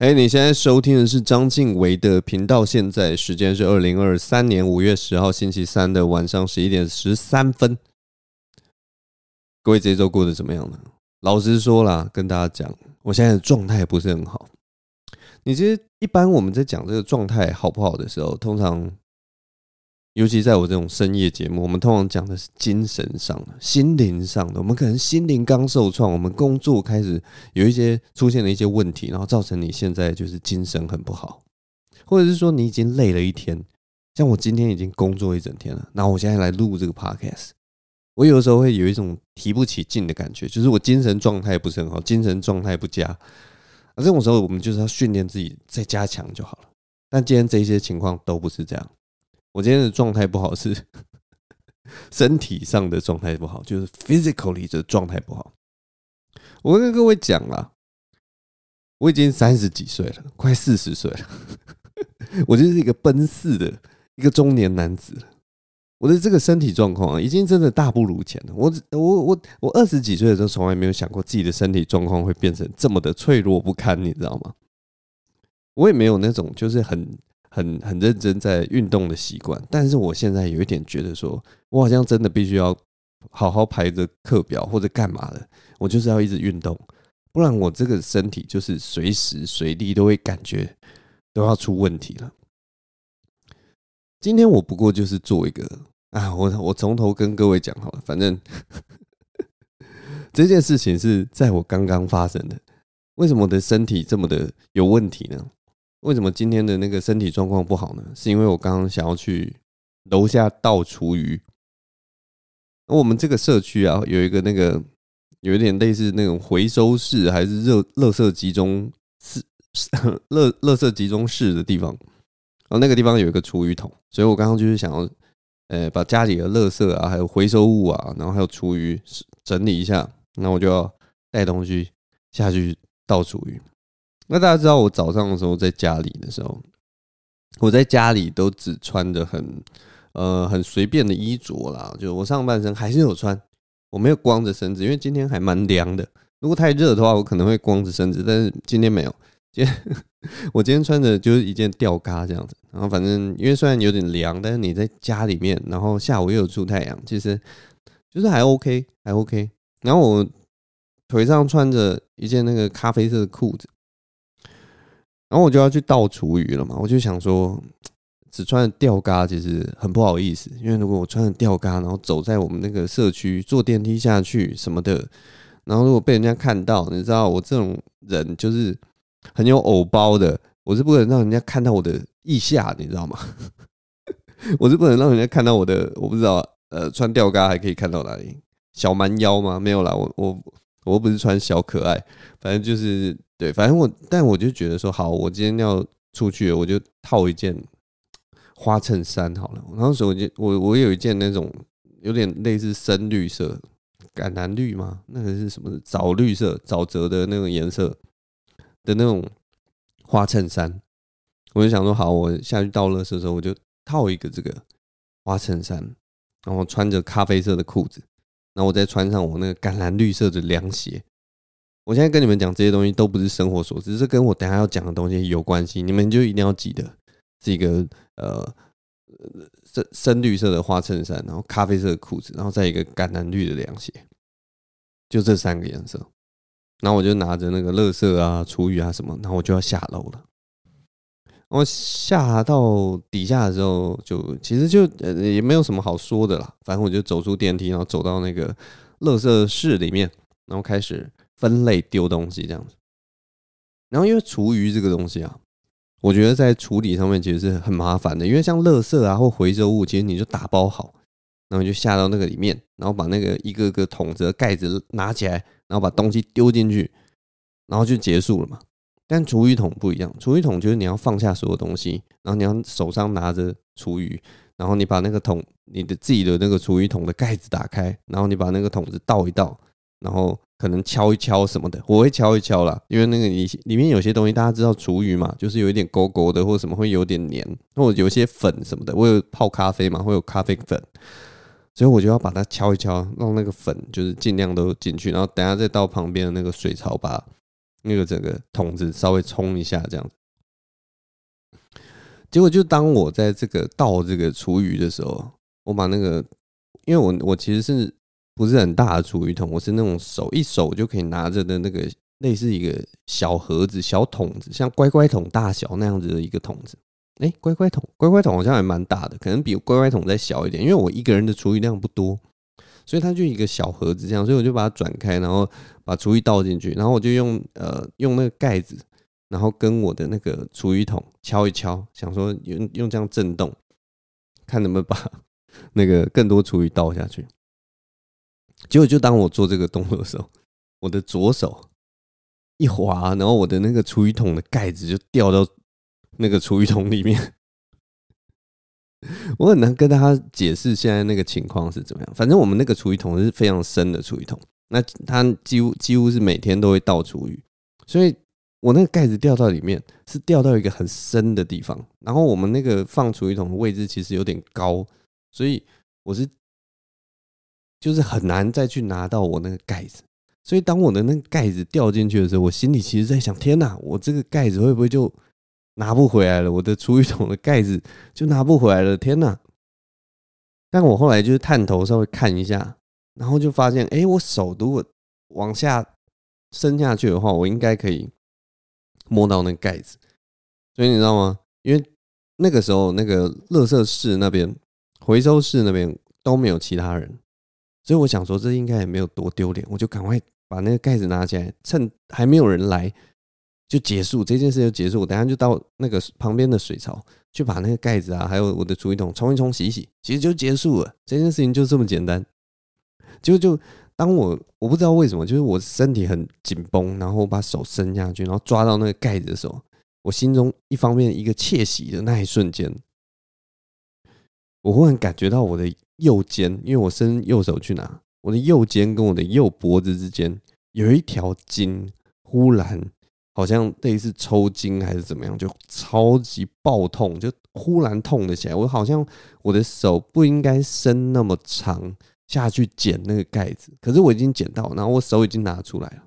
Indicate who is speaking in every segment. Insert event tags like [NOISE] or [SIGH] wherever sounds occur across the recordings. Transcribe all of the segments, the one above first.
Speaker 1: 哎，你现在收听的是章晋唯的频道，现在时间是二零二三年五月十号星期三的晚上十一点十三分。各位这周过得怎么样呢？老实说啦，跟大家讲，我现在的状态不是很好。你其实一般我们在讲这个状态好不好的时候，通常。尤其在我这种深夜节目，我们通常讲的是精神上的、心灵上的。我们可能心灵刚受创，我们工作开始有一些出现了一些问题，然后造成你现在就是精神很不好，或者是说你已经累了一天。像我今天已经工作一整天了，然后我现在来录这个 podcast，我有的时候会有一种提不起劲的感觉，就是我精神状态不是很好，精神状态不佳。啊这种时候，我们就是要训练自己再加强就好了。但今天这些情况都不是这样。我今天的状态不好，是身体上的状态不好，就是 physically 的状态不好。我跟各位讲啦，我已经三十几岁了，快四十岁了，[LAUGHS] 我就是一个奔四的一个中年男子。我的这个身体状况啊，已经真的大不如前了。我我我我二十几岁的时候，从来没有想过自己的身体状况会变成这么的脆弱不堪，你知道吗？我也没有那种就是很。很很认真在运动的习惯，但是我现在有一点觉得说，我好像真的必须要好好排着课表或者干嘛的，我就是要一直运动，不然我这个身体就是随时随地都会感觉都要出问题了。今天我不过就是做一个啊，我我从头跟各位讲好了，反正 [LAUGHS] 这件事情是在我刚刚发生的，为什么我的身体这么的有问题呢？为什么今天的那个身体状况不好呢？是因为我刚刚想要去楼下倒厨余。我们这个社区啊，有一个那个有一点类似那种回收室，还是热垃圾集中室、[LAUGHS] 垃垃圾集中室的地方。然后那个地方有一个厨余桶，所以我刚刚就是想要，呃，把家里的垃圾啊，还有回收物啊，然后还有厨余整理一下。那我就要带东西下去倒厨余。那大家知道，我早上的时候在家里的时候，我在家里都只穿着很呃很随便的衣着啦，就我上半身还是有穿，我没有光着身子，因为今天还蛮凉的。如果太热的话，我可能会光着身子，但是今天没有。今天 [LAUGHS] 我今天穿的就是一件吊嘎这样子，然后反正因为虽然有点凉，但是你在家里面，然后下午又有出太阳，其实就是还 OK，还 OK。然后我腿上穿着一件那个咖啡色的裤子。然后我就要去倒厨余了嘛，我就想说，只穿吊嘎其实很不好意思，因为如果我穿着吊嘎，然后走在我们那个社区，坐电梯下去什么的，然后如果被人家看到，你知道我这种人就是很有偶包的，我是不能让人家看到我的腋下，你知道吗？[LAUGHS] 我是不能让人家看到我的，我不知道，呃，穿吊嘎还可以看到哪里？小蛮腰吗？没有啦，我我我不是穿小可爱，反正就是。对，反正我，但我就觉得说，好，我今天要出去，我就套一件花衬衫好了。然后手机，我我有一件那种有点类似深绿色、橄榄绿吗？那个是什么？枣绿色、沼泽的那种颜色的那种花衬衫。我就想说，好，我下去倒垃圾的时候，我就套一个这个花衬衫，然后穿着咖啡色的裤子，然后我再穿上我那个橄榄绿色的凉鞋。我现在跟你们讲这些东西都不是生活所，只是跟我等下要讲的东西有关系。你们就一定要记得，是一个呃深深绿色的花衬衫，然后咖啡色的裤子，然后再一个橄榄绿的凉鞋，就这三个颜色。然后我就拿着那个垃圾啊、厨余啊什么，然后我就要下楼了。我下到底下的时候就，其实就呃也没有什么好说的啦。反正我就走出电梯，然后走到那个垃圾室里面，然后开始。分类丢东西这样子，然后因为厨余这个东西啊，我觉得在处理上面其实是很麻烦的。因为像垃圾啊或回收物，其实你就打包好，然后就下到那个里面，然后把那个一个个桶子盖子拿起来，然后把东西丢进去，然后就结束了嘛。但厨余桶不一样，厨余桶就是你要放下所有东西，然后你要手上拿着厨余，然后你把那个桶，你的自己的那个厨余桶的盖子打开，然后你把那个桶子倒一倒，然后。可能敲一敲什么的，我会敲一敲啦，因为那个里里面有些东西大家知道厨余嘛，就是有一点勾勾的或者什么会有点黏，或者有些粉什么的，我有泡咖啡嘛，会有咖啡粉，所以我就要把它敲一敲，让那个粉就是尽量都进去，然后等下再到旁边的那个水槽把那个整个桶子稍微冲一下这样子。结果就当我在这个倒这个厨余的时候，我把那个，因为我我其实是不是很大的厨余桶，我是那种手一手就可以拿着的那个类似一个小盒子、小桶子，像乖乖桶大小那样子的一个桶子。哎，乖乖桶，乖乖桶好像还蛮大的，可能比乖乖桶再小一点。因为我一个人的厨余量不多，所以它就一个小盒子这样，所以我就把它转开，然后把厨余倒进去，然后我就用呃用那个盖子。然后跟我的那个厨余桶敲一敲，想说用用这样震动，看能不能把 [LAUGHS] 那个更多厨余倒下去。结果就当我做这个动作的时候，我的左手一滑，然后我的那个厨余桶的盖子就掉到那个厨余桶里面。[LAUGHS] 我很难跟大家解释现在那个情况是怎么样。反正我们那个厨余桶是非常深的厨余桶，那它几乎几乎是每天都会倒厨余，所以。我那个盖子掉到里面，是掉到一个很深的地方。然后我们那个放厨余桶的位置其实有点高，所以我是就是很难再去拿到我那个盖子。所以当我的那个盖子掉进去的时候，我心里其实在想：天哪，我这个盖子会不会就拿不回来了？我的厨余桶的盖子就拿不回来了！天哪！但我后来就是探头稍微看一下，然后就发现，哎，我手如果往下伸下去的话，我应该可以。摸到那盖子，所以你知道吗？因为那个时候那个乐色室那边、回收室那边都没有其他人，所以我想说这应该也没有多丢脸，我就赶快把那个盖子拿起来，趁还没有人来就结束这件事就结束。我等下就到那个旁边的水槽去把那个盖子啊，还有我的厨余桶冲一冲、洗一洗，其实就结束了。这件事情就这么简单，就就。当我我不知道为什么，就是我身体很紧绷，然后我把手伸下去，然后抓到那个盖子的时候，我心中一方面一个窃喜的那一瞬间，我忽然感觉到我的右肩，因为我伸右手去拿，我的右肩跟我的右脖子之间有一条筋，忽然好像类似抽筋还是怎么样，就超级爆痛，就忽然痛了起来。我好像我的手不应该伸那么长。下去捡那个盖子，可是我已经捡到，然后我手已经拿出来了。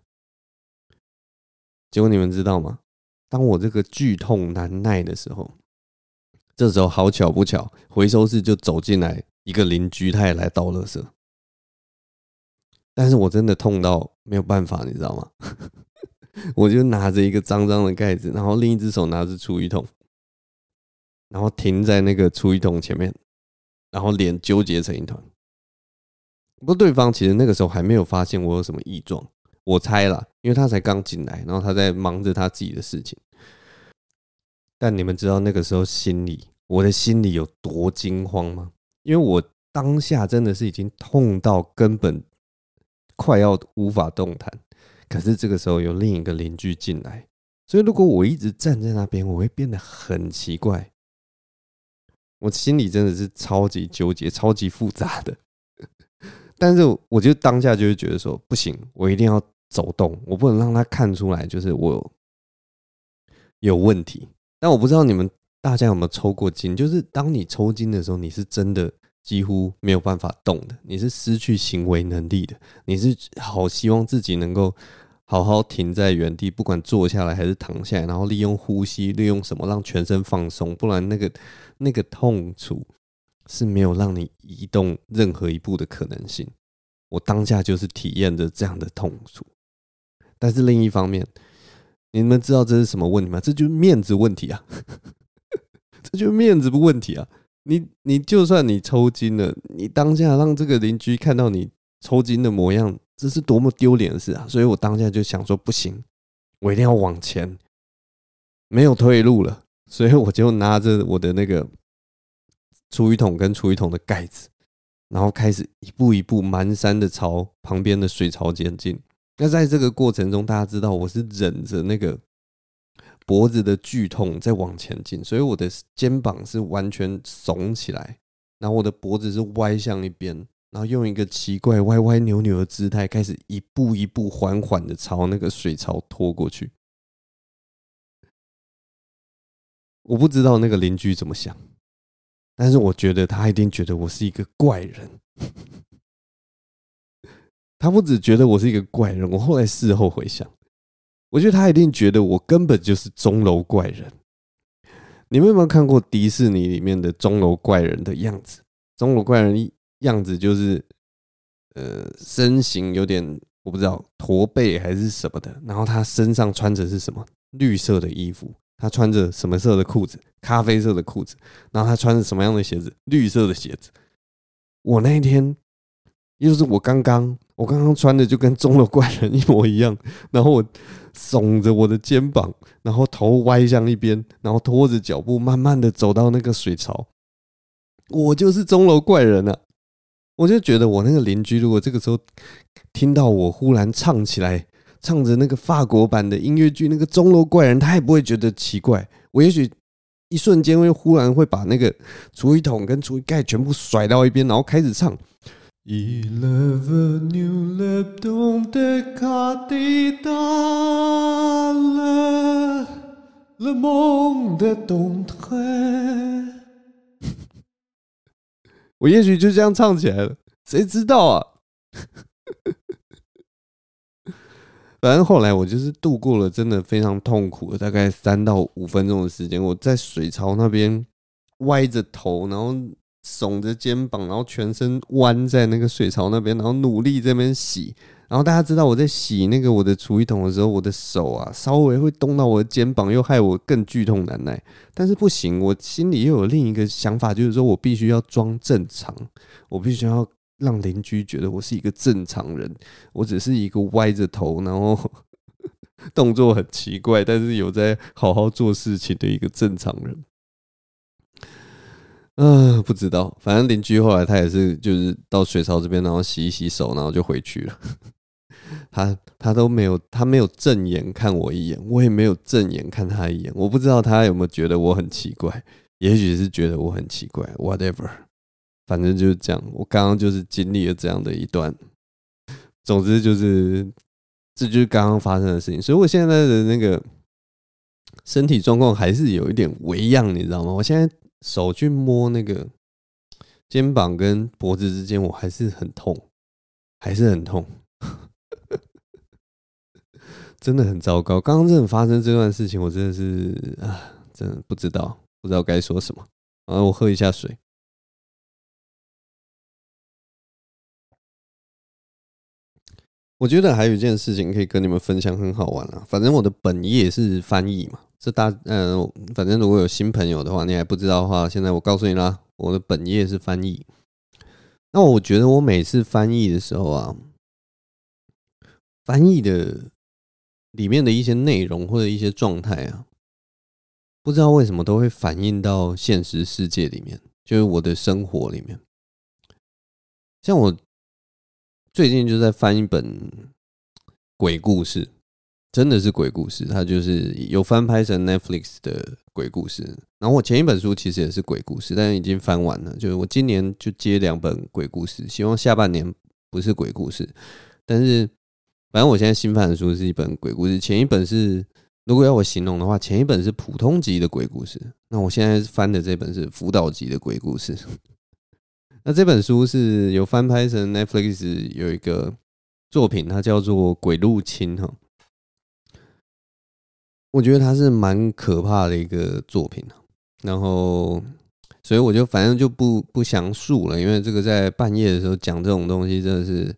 Speaker 1: 结果你们知道吗？当我这个剧痛难耐的时候，这时候好巧不巧，回收室就走进来一个邻居，他也来倒垃圾。但是我真的痛到没有办法，你知道吗？我就拿着一个脏脏的盖子，然后另一只手拿着厨余桶，然后停在那个厨余桶前面，然后脸纠结成一团。不过对方其实那个时候还没有发现我有什么异状，我猜啦，因为他才刚进来，然后他在忙着他自己的事情。但你们知道那个时候心里，我的心里有多惊慌吗？因为我当下真的是已经痛到根本快要无法动弹。可是这个时候有另一个邻居进来，所以如果我一直站在那边，我会变得很奇怪。我心里真的是超级纠结、超级复杂的。[LAUGHS] 但是，我就当下就会觉得说，不行，我一定要走动，我不能让他看出来，就是我有问题。但我不知道你们大家有没有抽过筋，就是当你抽筋的时候，你是真的几乎没有办法动的，你是失去行为能力的，你是好希望自己能够好好停在原地，不管坐下来还是躺下来，然后利用呼吸，利用什么让全身放松，不然那个那个痛楚。是没有让你移动任何一步的可能性。我当下就是体验着这样的痛楚，但是另一方面，你们知道这是什么问题吗？这就是面子问题啊！[LAUGHS] 这就是面子不问题啊！你你就算你抽筋了，你当下让这个邻居看到你抽筋的模样，这是多么丢脸的事啊！所以我当下就想说，不行，我一定要往前，没有退路了。所以我就拿着我的那个。厨余桶跟厨余桶的盖子，然后开始一步一步蹒跚的朝旁边的水槽前进。那在这个过程中，大家知道我是忍着那个脖子的剧痛在往前进，所以我的肩膀是完全耸起来，然后我的脖子是歪向一边，然后用一个奇怪歪歪扭扭的姿态，开始一步一步缓缓的朝那个水槽拖过去。我不知道那个邻居怎么想。但是我觉得他一定觉得我是一个怪人，[LAUGHS] 他不只觉得我是一个怪人，我后来事后回想，我觉得他一定觉得我根本就是钟楼怪人。你们有没有看过迪士尼里面的钟楼怪人的样子？钟楼怪人样子就是，呃，身形有点我不知道驼背还是什么的，然后他身上穿着是什么？绿色的衣服。他穿着什么色的裤子？咖啡色的裤子。然后他穿着什么样的鞋子？绿色的鞋子。我那一天，又是我刚刚，我刚刚穿的就跟钟楼怪人一模一样。然后我耸着我的肩膀，然后头歪向一边，然后拖着脚步，慢慢的走到那个水槽。我就是钟楼怪人啊！我就觉得我那个邻居，如果这个时候听到我忽然唱起来。唱着那个法国版的音乐剧，那个钟楼怪人，他也不会觉得奇怪。我也许一瞬间会忽然会把那个厨余桶跟厨余盖全部甩到一边，然后开始唱。我也许就这样唱起来了，谁知道啊？[LAUGHS] 反正后来我就是度过了真的非常痛苦的大概三到五分钟的时间，我在水槽那边歪着头，然后耸着肩膀，然后全身弯在那个水槽那边，然后努力这边洗。然后大家知道我在洗那个我的厨余桶的时候，我的手啊稍微会动到我的肩膀，又害我更剧痛难耐。但是不行，我心里又有另一个想法，就是说我必须要装正常，我必须要。让邻居觉得我是一个正常人，我只是一个歪着头，然后 [LAUGHS] 动作很奇怪，但是有在好好做事情的一个正常人。嗯、不知道，反正邻居后来他也是，就是到水槽这边，然后洗一洗手，然后就回去了。[LAUGHS] 他他都没有，他没有正眼看我一眼，我也没有正眼看他一眼。我不知道他有没有觉得我很奇怪，也许是觉得我很奇怪，whatever。反正就是这样，我刚刚就是经历了这样的一段。总之就是，这就是刚刚发生的事情，所以我现在的那个身体状况还是有一点微恙，你知道吗？我现在手去摸那个肩膀跟脖子之间，我还是很痛，还是很痛，[LAUGHS] 真的很糟糕。刚刚真的发生这段事情，我真的是啊，真的不知道，不知道该说什么。啊我喝一下水。我觉得还有一件事情可以跟你们分享，很好玩啊。反正我的本业是翻译嘛，这大嗯、反正如果有新朋友的话，你还不知道的话，现在我告诉你啦，我的本业是翻译。那我觉得我每次翻译的时候啊，翻译的里面的一些内容或者一些状态啊，不知道为什么都会反映到现实世界里面，就是我的生活里面，像我。最近就在翻一本鬼故事，真的是鬼故事。它就是有翻拍成 Netflix 的鬼故事。然后我前一本书其实也是鬼故事，但是已经翻完了。就是我今年就接两本鬼故事，希望下半年不是鬼故事。但是反正我现在新翻的书是一本鬼故事，前一本是如果要我形容的话，前一本是普通级的鬼故事。那我现在翻的这本是辅导级的鬼故事。那这本书是有翻拍成 Netflix 有一个作品，它叫做《鬼入侵》哈。我觉得它是蛮可怕的一个作品，然后所以我就反正就不不详述了，因为这个在半夜的时候讲这种东西真的是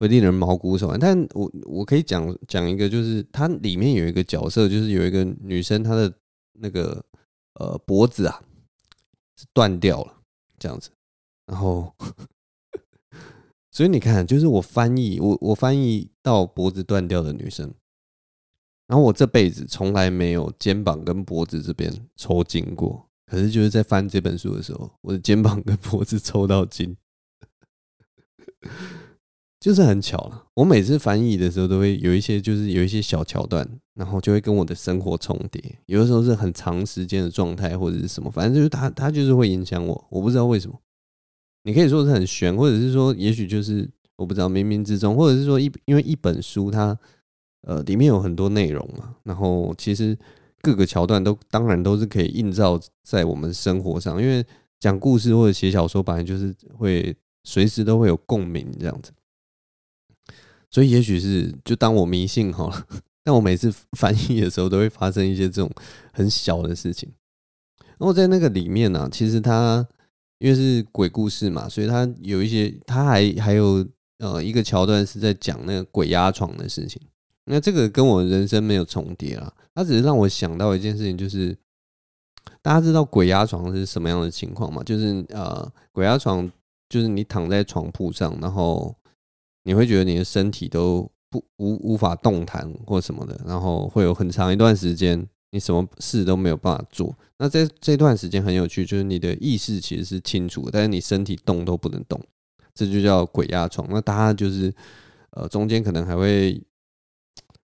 Speaker 1: 会令人毛骨悚然。但我我可以讲讲一个，就是它里面有一个角色，就是有一个女生，她的那个呃脖子啊是断掉了，这样子。然后，所以你看，就是我翻译我我翻译到脖子断掉的女生，然后我这辈子从来没有肩膀跟脖子这边抽筋过，可是就是在翻这本书的时候，我的肩膀跟脖子抽到筋，就是很巧了。我每次翻译的时候都会有一些，就是有一些小桥段，然后就会跟我的生活重叠。有的时候是很长时间的状态或者是什么，反正就是它它就是会影响我，我不知道为什么。你可以说是很玄，或者是说，也许就是我不知道冥冥之中，或者是说一因为一本书它呃里面有很多内容嘛，然后其实各个桥段都当然都是可以映照在我们生活上，因为讲故事或者写小说本来就是会随时都会有共鸣这样子，所以也许是就当我迷信好了，[LAUGHS] 但我每次翻译的时候，都会发生一些这种很小的事情。然后在那个里面呢、其实它因为是鬼故事嘛，所以它有一些，它还还有呃一个桥段是在讲那个鬼压床的事情。那这个跟我人生没有重叠啊，它只是让我想到一件事情，就是大家知道鬼压床是什么样的情况吗？就是呃，鬼压床就是你躺在床铺上，然后你会觉得你的身体都。不无无法动弹或什么的，然后会有很长一段时间，你什么事都没有办法做。那这这段时间很有趣，就是你的意识其实是清楚的，但是你身体动都不能动，这就叫鬼压床。那大家就是呃中间可能还会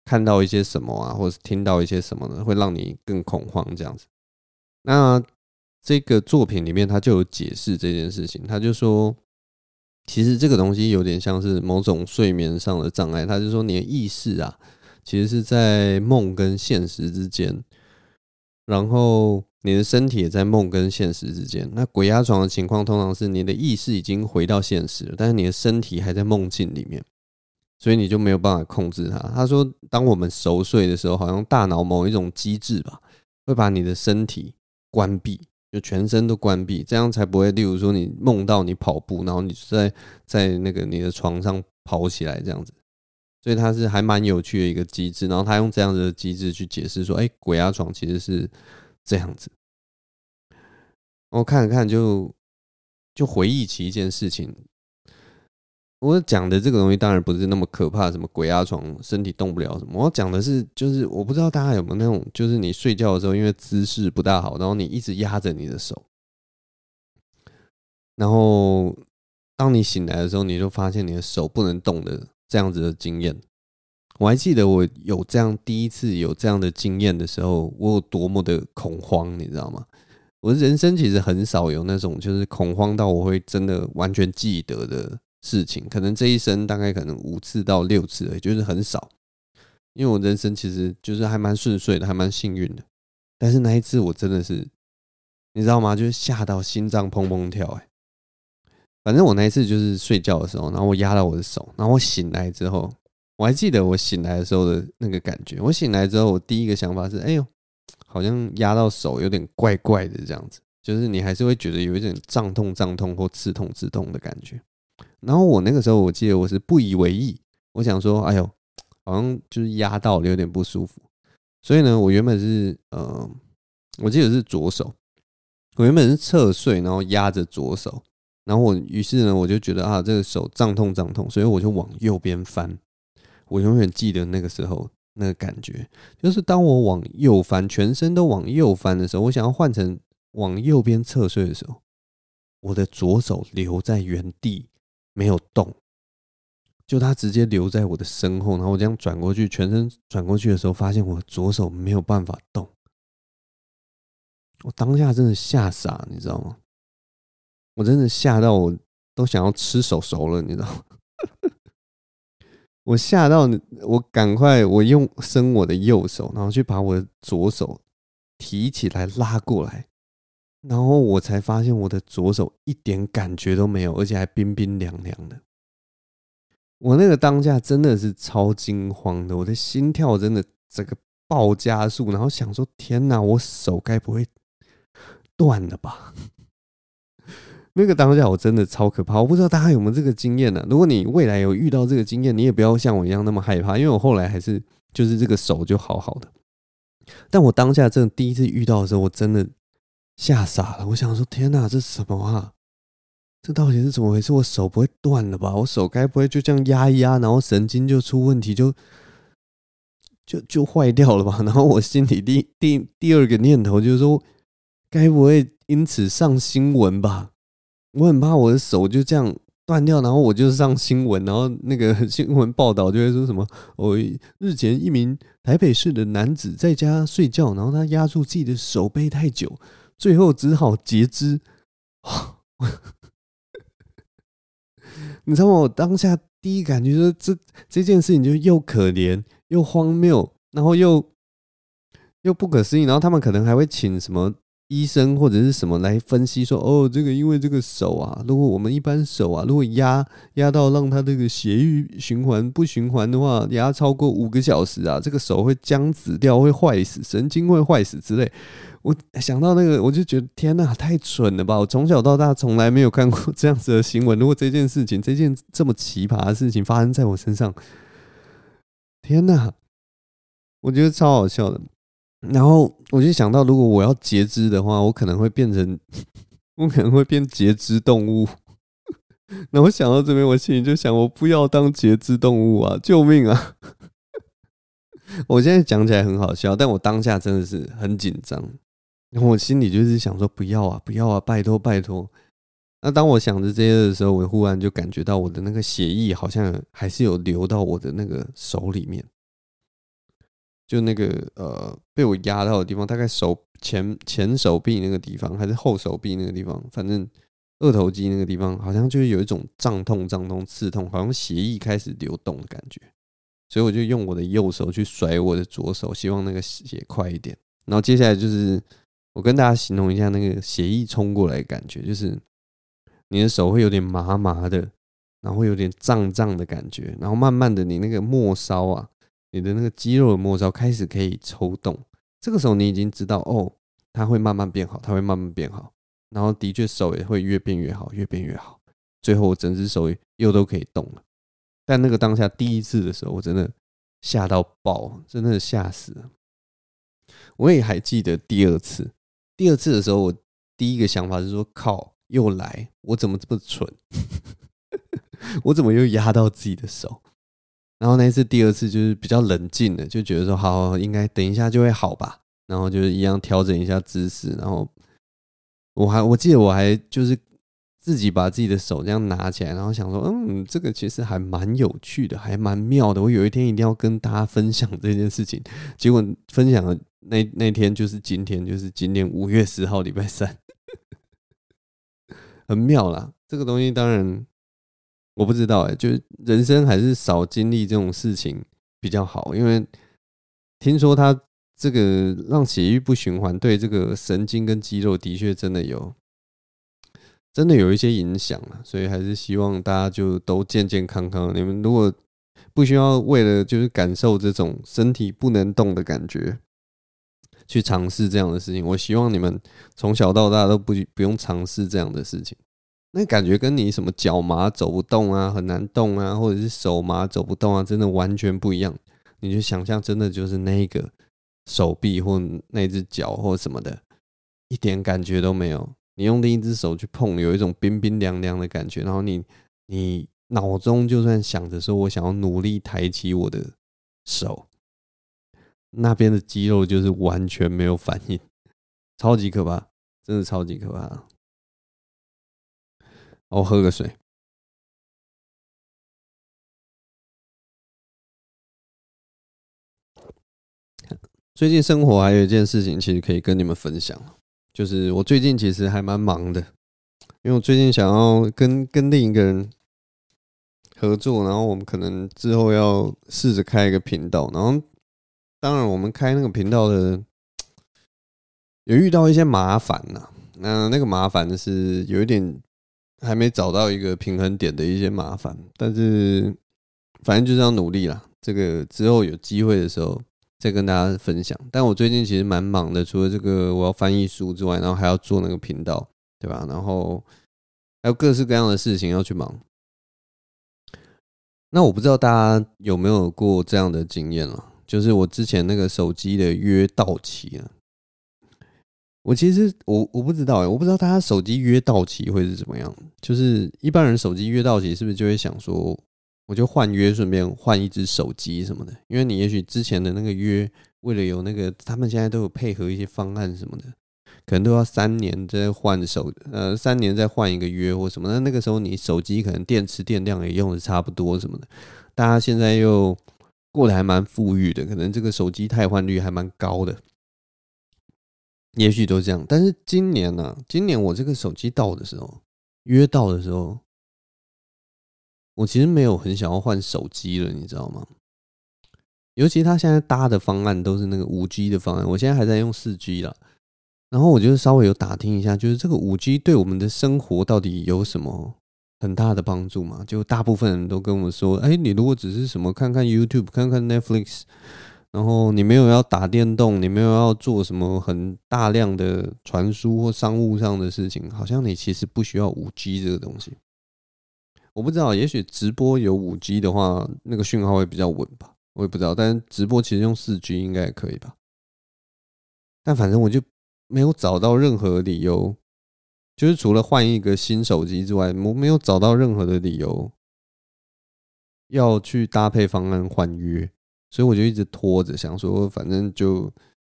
Speaker 1: 看到一些什么啊，或者是听到一些什么呢，会让你更恐慌这样子。那这个作品里面他就有解释这件事情，他就说。其实这个东西有点像是某种睡眠上的障碍，他就说你的意识啊，其实是在梦跟现实之间，然后你的身体也在梦跟现实之间。那鬼压床的情况通常是你的意识已经回到现实了，但是你的身体还在梦境里面，所以你就没有办法控制它。他说，当我们熟睡的时候，好像大脑某一种机制吧，会把你的身体关闭。就全身都关闭，这样才不会。例如说，你梦到你跑步，然后你在在那个你的床上跑起来这样子，所以它是还蛮有趣的一个机制。然后他用这样子的机制去解释说，哎，鬼压床其实是这样子。我看了看，就就回忆起一件事情。我讲的这个东西当然不是那么可怕，什么鬼压床，身体动不了什么。我讲的是，就是我不知道大家有没有那种，就是你睡觉的时候，因为姿势不大好，然后你一直压着你的手，然后当你醒来的时候，你就发现你的手不能动的这样子的经验。我还记得我有这样第一次有这样的经验的时候，我有多么的恐慌，你知道吗？我的人生其实很少有那种就是恐慌到我会真的完全记得的。事情可能这一生大概可能五次到六次，就是很少。因为我人生其实就是还蛮顺遂的，还蛮幸运的。但是那一次我真的是，你知道吗？就是吓到心脏砰砰跳。哎，反正我那一次就是睡觉的时候，然后我压到我的手，然后我醒来之后，我还记得我醒来的时候的那个感觉。我醒来之后，我第一个想法是：哎呦，好像压到手有点怪怪的这样子，就是你还是会觉得有一点胀痛、胀痛或刺痛、刺痛的感觉。然后我那个时候，我记得我是不以为意，我想说，哎呦，好像就是压到了，有点不舒服。所以呢，我原本是呃，我记得是左手，我原本是侧睡，然后压着左手，然后我于是呢，我就觉得啊，这个手胀痛胀痛，所以我就往右边翻。我永远记得那个时候那个感觉，就是当我往右翻，全身都往右翻的时候，我想要换成往右边侧睡的时候，我的左手留在原地。没有动，就他直接留在我的身后，然后我这样转过去，全身转过去的时候，发现我左手没有办法动。我当下真的吓傻，你知道吗？我真的吓到我都想要吃手手了，你知道吗？我吓到我赶快我用伸我的右手，然后去把我的左手提起来拉过来。然后我才发现我的左手一点感觉都没有，而且还冰冰凉凉的。我那个当下真的是超惊慌的，我的心跳真的整个爆加速，然后想说：天哪，我手该不会断了吧？那个当下我真的超可怕，我不知道大家有没有这个经验呢？如果你未来有遇到这个经验，你也不要像我一样那么害怕，因为我后来还是就是这个手就好好的。但我当下真的第一次遇到的时候，我真的。吓傻了！我想说，天哪，这什么啊？这到底是怎么回事？我手不会断了吧？我手该不会就这样压一压，然后神经就出问题，就就就坏掉了吧？[LAUGHS] 然后我心里第第第二个念头就是说，该不会因此上新闻吧？我很怕我的手就这样断掉，然后我就上新闻，然后那个 [LAUGHS] 新闻报道就会说什么：哦，日前一名台北市的男子在家睡觉，然后他压住自己的手背太久。最后只好截肢，[LAUGHS] 你知道吗？我当下第一感觉就是这这件事情就又可怜又荒谬，然后又又不可思议。然后他们可能还会请什么医生或者是什么来分析说，哦，这个因为这个手啊，如果我们一般手啊，如果压压到让他这个血液循环不循环的话，压超过五个小时啊，这个手会僵直掉，会坏死，神经会坏死之类。我想到那个，我就觉得天哪，太蠢了吧！我从小到大从来没有看过这样子的新闻。如果这件事情，这件这么奇葩的事情发生在我身上，天哪，我觉得超好笑的。然后我就想到，如果我要截肢的话，我可能会变成，[LAUGHS] 我可能会变截肢动物。那我想到这边，我心里就想，我不要当截肢动物啊！救命啊！[LAUGHS] 我现在讲起来很好笑，但我当下真的是很紧张。然后我心里就是想说，不要啊，不要啊，拜托拜托。那当我想着这些的时候，我忽然就感觉到我的那个血液好像还是有流到我的那个手里面。就那个呃，被我压到的地方，大概手前前手臂那个地方，还是后手臂那个地方，反正二头肌那个地方，好像就是有一种胀痛、胀痛、刺痛，好像血液开始流动的感觉。所以我就用我的右手去甩我的左手，希望那个血快一点。然后接下来就是我跟大家形容一下那个血液冲过来的感觉，就是你的手会有点麻麻的，然后会有点胀胀的感觉，然后慢慢的你那个末梢啊。你的那个肌肉的末梢开始可以抽动，这个时候你已经知道哦，它会慢慢变好，它会慢慢变好，然后的确手也会越变越好，越变越好，最后我整只手又都可以动了。但那个当下第一次的时候，我真的吓到爆，真的吓死了。我也还记得第二次，第二次的时候，我第一个想法是说：靠，又来，我怎么这么蠢？[LAUGHS] 我怎么又压到自己的手？然后那一次，第二次就是比较冷静的，就觉得说好，应该等一下就会好吧。然后就是一样调整一下姿势，然后我还我记得我还就是自己把自己的手这样拿起来，然后想说，嗯，这个其实还蛮有趣的，还蛮妙的。我有一天一定要跟大家分享这件事情。结果分享的那那天就是今天，就是今天五月十号礼拜三，[LAUGHS] 很妙啦。这个东西当然。我不知道哎、就是人生还是少经历这种事情比较好，因为听说他这个让血液不循环，对这个神经跟肌肉的确真的有，真的有一些影响啊，所以还是希望大家就都健健康康。你们如果不需要为了就是感受这种身体不能动的感觉，去尝试这样的事情，我希望你们从小到大都不不用尝试这样的事情。那感觉跟你什么脚麻走不动啊，很难动啊，或者是手麻走不动啊，真的完全不一样。你就想象，真的就是那个手臂或那只脚或什么的，一点感觉都没有。你用另一只手去碰，有一种冰冰凉凉的感觉。然后你你脑中就算想着说我想要努力抬起我的手，那边的肌肉就是完全没有反应，超级可怕，真的超级可怕。我喝个水。[LAUGHS] 最近生活还有一件事情，其实可以跟你们分享，就是我最近其实还蛮忙的，因为我最近想要跟跟另一个人合作，然后我们可能之后要试着开一个频道，然后当然我们开那个频道的有遇到一些麻烦呐，那那个麻烦是有一点。还没找到一个平衡点的一些麻烦，但是反正就是要努力啦。这个之后有机会的时候再跟大家分享。但我最近其实蛮忙的，除了这个我要翻译书之外，然后还要做那个频道，对吧？然后还有各式各样的事情要去忙。那我不知道大家有没有过这样的经验了，就是我之前那个手机的约到期了。我其实我我不知道哎，我不知道大家手机约到期会是怎么样。就是一般人手机约到期，是不是就会想说，我就换约，顺便换一只手机什么的？因为你也许之前的那个约，为了有那个，他们现在都有配合一些方案什么的，可能都要三年再换手，呃，三年再换一个约或什么。那那个时候你手机可能电池电量也用的差不多什么的。大家现在又过得还蛮富裕的，可能这个手机汰换率还蛮高的。也许都这样，但是今年呢、今年我这个手机到的时候，约到的时候，我其实没有很想要换手机了，你知道吗？尤其他现在搭的方案都是那个五 G 的方案，我现在还在用四 G 啦。然后我就稍微有打听一下，就是这个五 G 对我们的生活到底有什么很大的帮助嘛？就大部分人都跟我说，哎，你如果只是什么看看 YouTube、看看 Netflix，然后你没有要打电动，你没有要做什么很大量的传输或商务上的事情，好像你其实不需要五 G 这个东西。我不知道，也许直播有五 G 的话，那个讯号会比较稳吧，我也不知道。但是直播其实用四 G 应该也可以吧？但反正我就。没有找到任何理由，就是除了换一个新手机之外，我没有找到任何的理由要去搭配方案换约，所以我就一直拖着，想说反正就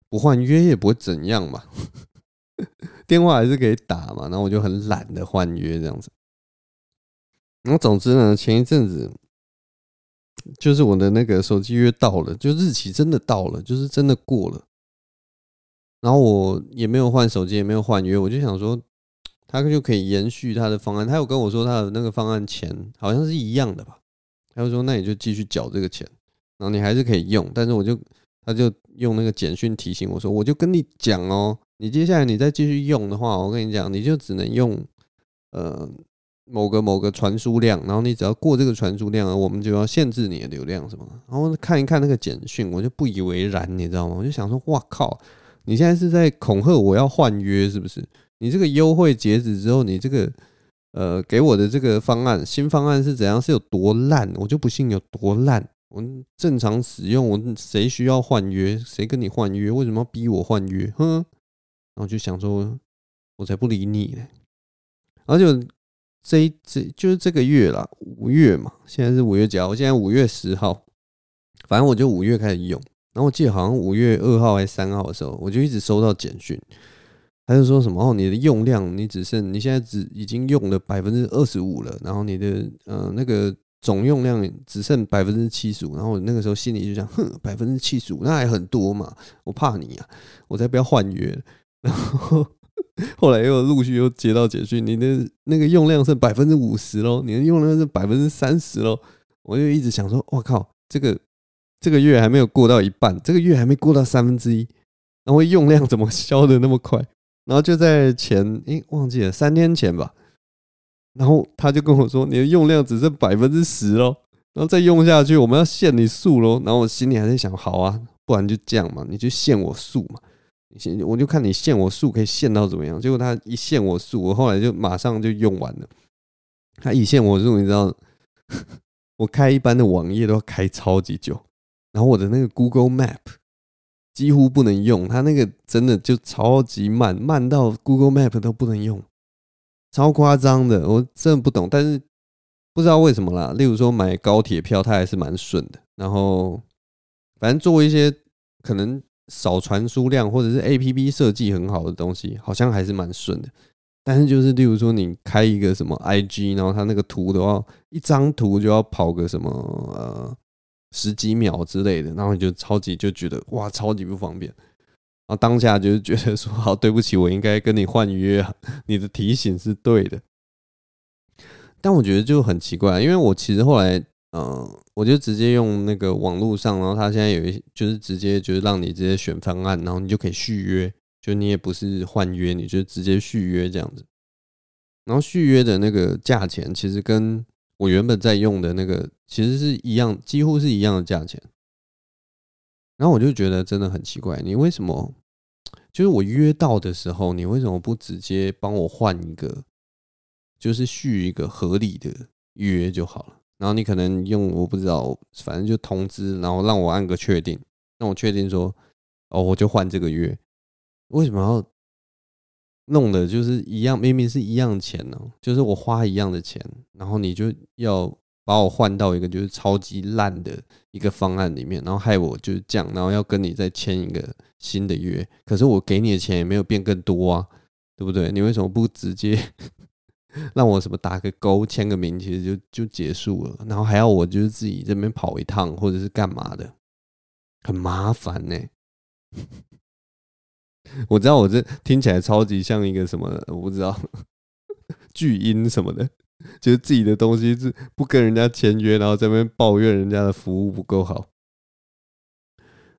Speaker 1: 不换约也不会怎样嘛，[LAUGHS] 电话还是可以打嘛，然后我就很懒得换约这样子。然后总之呢，前一阵子就是我的那个手机约到了，就日期真的到了，就是真的过了。然后我也没有换手机，也没有换约，我就想说，他就可以延续他的方案。他有跟我说他的那个方案钱好像是一样的吧？他就说那你就继续缴这个钱，然后你还是可以用。但是我就他就用那个简讯提醒我说，我就跟你讲哦，你接下来你再继续用的话，我跟你讲，你就只能用呃某个某个传输量，然后你只要过这个传输量，我们就要限制你的流量什么。然后看一看那个简讯，我就不以为然，你知道吗？我就想说，哇靠！你现在是在恐吓我要换约是不是？你这个优惠截止之后，你这个呃给我的这个方案新方案是怎样？是有多烂？我就不信有多烂。我正常使用，我谁需要换约？谁跟你换约？为什么要逼我换约？哼！然后就想说，我才不理你呢。而且这这就是这个月啦，五月嘛，现在是五月几号？我现在五月十号，反正我就五月开始用。然后我记得好像五月二号还是三号的时候，我就一直收到简讯，他就说什么哦，你的用量你只剩你现在只已经用了百分之二十五了，然后你的呃那个总用量只剩百分之七十五，然后我那个时候心里就想，哼，百分之七十五那还很多嘛，我怕你啊，我才不要换约。[LAUGHS] 然后后来又陆续又接到简讯，你的那个用量剩百分之五十喽，你的用量是百分之三十喽，我就一直想说，我靠，这个。这个月还没有过到一半，这个月还没过到三分之一，然后用量怎么消得那么快？然后就在前，诶，忘记了三天前吧，然后他就跟我说，你的用量只剩百分之十喽，然后再用下去，我们要限你速喽。然后我心里还在想，好啊，不然就这样嘛，你就限我速嘛，限我就看你限我速可以限到怎么样。结果他一限我速，我后来就马上就用完了。他一限我速，你知道，[LAUGHS] 我开一般的网页都要开超级久。然后我的那个 Google Map 几乎不能用，它那个真的就超级慢，慢到 Google Map 都不能用，超夸张的，我真的不懂。但是不知道为什么啦，例如说买高铁票，它还是蛮顺的。然后反正做一些可能少传输量或者是 APP 设计很好的东西，好像还是蛮顺的。但是就是例如说你开一个什么 IG，然后它那个图的话，一张图就要跑个什么呃。十几秒之类的，然后你就超级就觉得哇，超级不方便。然后当下就是觉得说，好，对不起，我应该跟你换约啊。你的提醒是对的，但我觉得就很奇怪，因为我其实后来，嗯，我就直接用那个网络上，然后他现在有一就是直接就是让你直接选方案，然后你就可以续约，就你也不是换约，你就直接续约这样子。然后续约的那个价钱其实跟我原本在用的那个其实是一样，几乎是一样的价钱。然后我就觉得真的很奇怪，你为什么？就是我约到的时候，你为什么不直接帮我换一个，就是续一个合理的约就好了？然后你可能用我不知道，反正就通知，然后让我按个确定，让我确定说，哦，我就换这个约。为什么要？弄的就是一样，明明是一样钱呢，就是我花一样的钱，然后你就要把我换到一个就是超级烂的一个方案里面，然后害我就是这样，然后要跟你再签一个新的约，可是我给你的钱也没有变更多啊，对不对？你为什么不直接 [LAUGHS] 让我什么打个勾，签个名，其实就就结束了，然后还要我就是自己这边跑一趟或者是干嘛的，很麻烦呢。[LAUGHS] 我知道我这听起来超级像一个什么，我不知道 [LAUGHS] 巨婴什么的，就是自己的东西是不跟人家签约，然后在那边抱怨人家的服务不够好。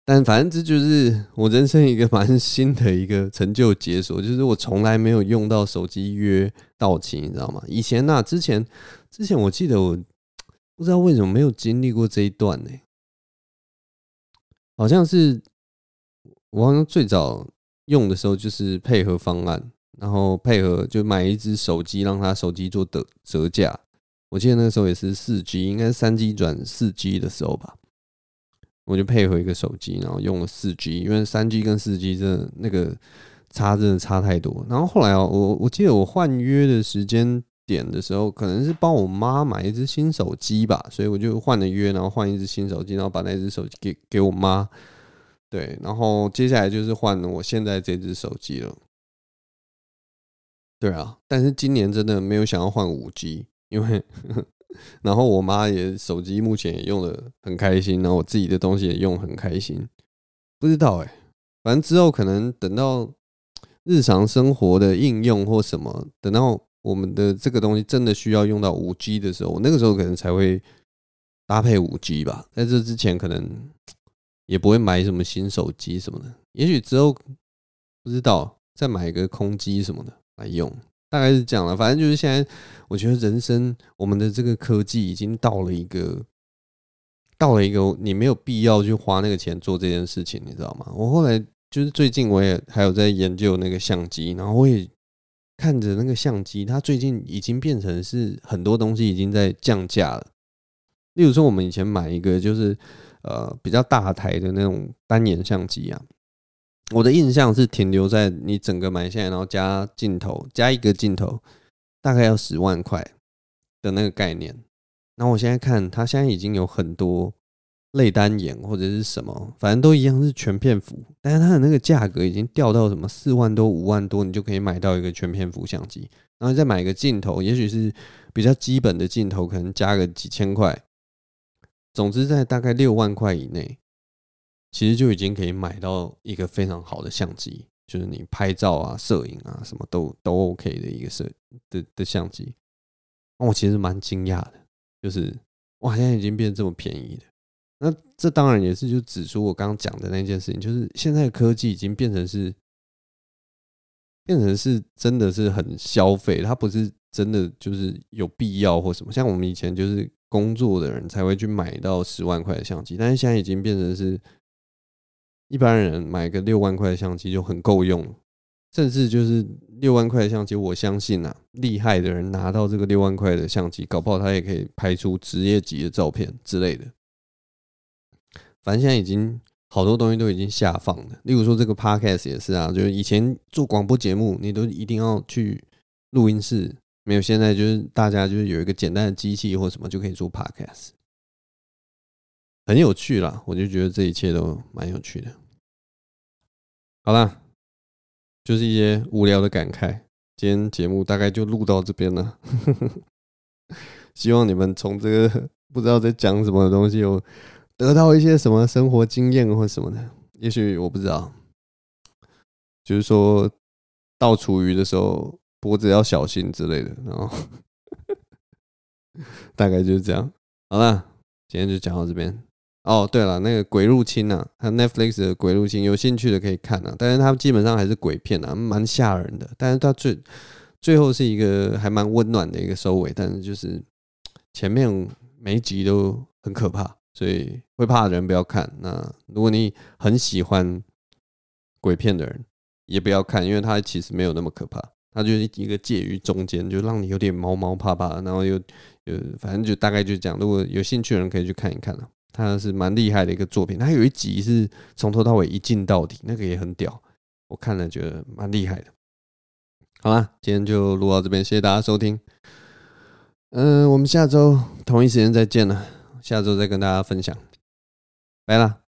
Speaker 1: 但反正这就是我人生一个蛮新的一个成就解锁，就是我从来没有用到手机约到期，你知道吗？以前呐、之前之前我记得我不知道为什么没有经历过这一段呢、好像是我好像最早用的时候就是配合方案，然后配合就买一只手机，让他手机做的折价。我记得那时候也是四 G，应该是三 G 转四 G 的时候吧。我就配合一个手机，然后用了四 G，因为三 G 跟四 G 真的那个差真的差太多。然后后来啊，我我记得我换约的时间点的时候，可能是帮我妈买一只新手机吧，所以我就换了约，然后换一只新手机，然后把那只手机给给我妈。对，然后接下来就是换我现在这只手机了。对啊，但是今年真的没有想要换五 G。因为，[LAUGHS] 然后我妈也手机目前也用得很开心，然后我自己的东西也用很开心。不知道哎，反正之后可能等到日常生活的应用或什么，等到我们的这个东西真的需要用到五 G 的时候，那个时候可能才会搭配五 G 吧。在这之前，可能也不会买什么新手机什么的。也许之后不知道再买一个空机什么的来用。大概是这样了，反正就是现在，我觉得人生我们的这个科技已经到了一个，到了一个你没有必要去花那个钱做这件事情，你知道吗？我后来就是最近我也还有在研究那个相机，然后我也看着那个相机，它最近已经变成是很多东西已经在降价了。例如说，我们以前买一个就是呃比较大台的那种单眼相机啊。我的印象是停留在你整个买下来，然后加镜头，加一个镜头，大概要十万块的那个概念。然后我现在看，它现在已经有很多类单眼或者是什么，反正都一样是全片幅，但是它的那个价格已经掉到什么四万多、五万多，你就可以买到一个全片幅相机。然后再买一个镜头，也许是比较基本的镜头，可能加个几千块。总之在大概六万块以内。其实就已经可以买到一个非常好的相机，就是你拍照啊、摄影啊什么都都 OK 的一个摄的的相机。那我其实蛮惊讶的，就是哇，现在已经变这么便宜了。那这当然也是就指出我刚刚讲的那件事情，就是现在科技已经变成是变成是真的是很消费，它不是真的就是有必要或什么。像我们以前就是工作的人才会去买到十万块的相机，但是现在已经变成是。一般人买个六万块的相机就很够用，甚至就是六万块的相机，我相信啊，厉害的人拿到这个六万块的相机，搞不好他也可以拍出职业级的照片之类的。反正现在已经好多东西都已经下放了，例如说这个 podcast 也是啊，就是以前做广播节目，你都一定要去录音室，没有现在就是大家就是有一个简单的机器或什么就可以做 podcast。很有趣啦，我就觉得这一切都蛮有趣的。好啦，就是一些无聊的感慨。今天节目大概就录到这边了。[LAUGHS] 希望你们从这个 [LAUGHS] 不知道在讲什么的东西，有得到一些什么生活经验或什么的。也许我不知道，就是说倒厨余的时候脖子要小心之类的。然后 [LAUGHS] 大概就是这样。好了，今天就讲到这边。哦，对了，那个《鬼入侵》啊，还有 Netflix 的《鬼入侵》，有兴趣的可以看啊。但是它基本上还是鬼片啊，蛮吓人的。但是它最最后是一个还蛮温暖的一个收尾。但是就是前面每一集都很可怕，所以会怕的人不要看。那如果你很喜欢鬼片的人，也不要看，因为它其实没有那么可怕。它就是一个介于中间，就让你有点毛毛怕怕，然后又有反正就大概就这样。如果有兴趣的人可以去看一看啊。他是蛮厉害的一个作品，他有一集是从头到尾一镜到底，那个也很屌，我看了觉得蛮厉害的。好啦，今天就录到这边，谢谢大家收听。嗯，我们下周同一时间再见了，下周再跟大家分享，拜了。